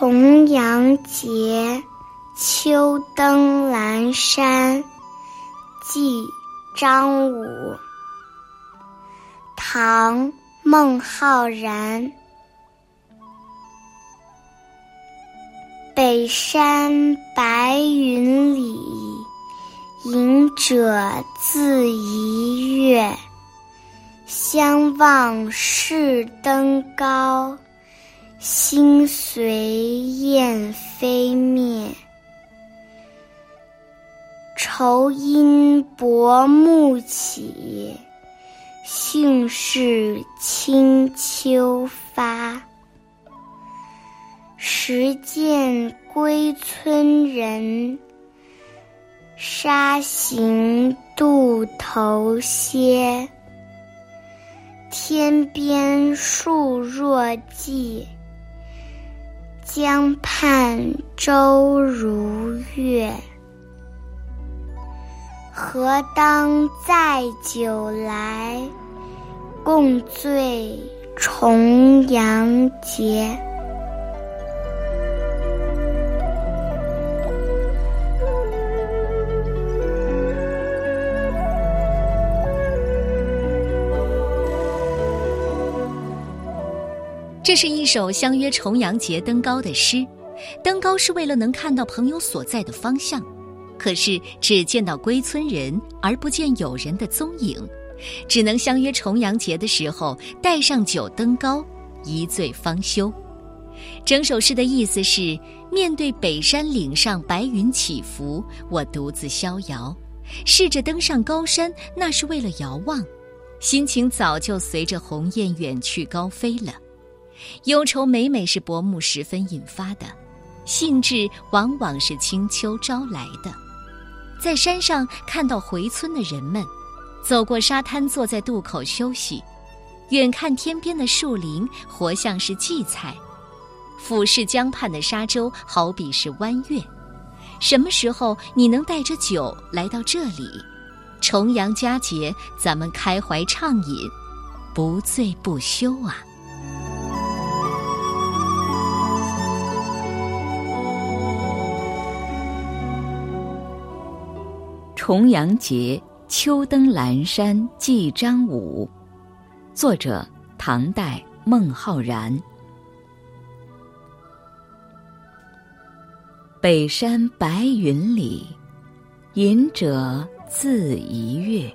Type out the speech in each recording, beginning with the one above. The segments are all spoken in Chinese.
重阳节，秋登兰山，寄张武。唐·孟浩然。北山白云里，隐者自怡悦。相望试登高，心随雁飞灭。愁因薄暮起，兴是清秋发。时见归村人，沙行渡头歇。天边树若荠，江畔舟如月。何当载酒来，共醉重阳节。这是一首相约重阳节登高的诗，登高是为了能看到朋友所在的方向，可是只见到归村人而不见友人的踪影，只能相约重阳节的时候带上酒登高，一醉方休。整首诗的意思是：面对北山岭上白云起伏，我独自逍遥；试着登上高山，那是为了遥望，心情早就随着鸿雁远去高飞了。忧愁每每是薄暮时分引发的，兴致往往是清秋招来的。在山上看到回村的人们，走过沙滩，坐在渡口休息。远看天边的树林，活像是荠菜；俯视江畔的沙洲，好比是弯月。什么时候你能带着酒来到这里？重阳佳节，咱们开怀畅饮，不醉不休啊！重阳节，秋登兰山寄张武。作者：唐代孟浩然。北山白云里，隐者自怡悦。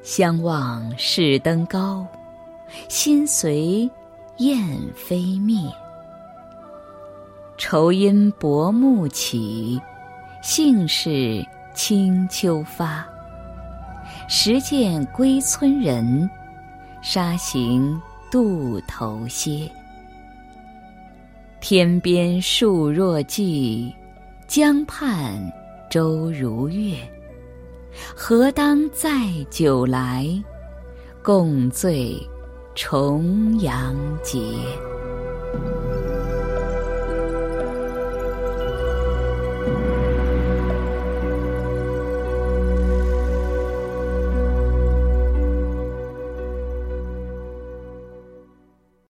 相望试登高，心随雁飞灭。愁因薄暮起，兴是。清秋发，时见归村人，沙行渡头歇。天边树若荠，江畔舟如月。何当载酒来，共醉重阳节。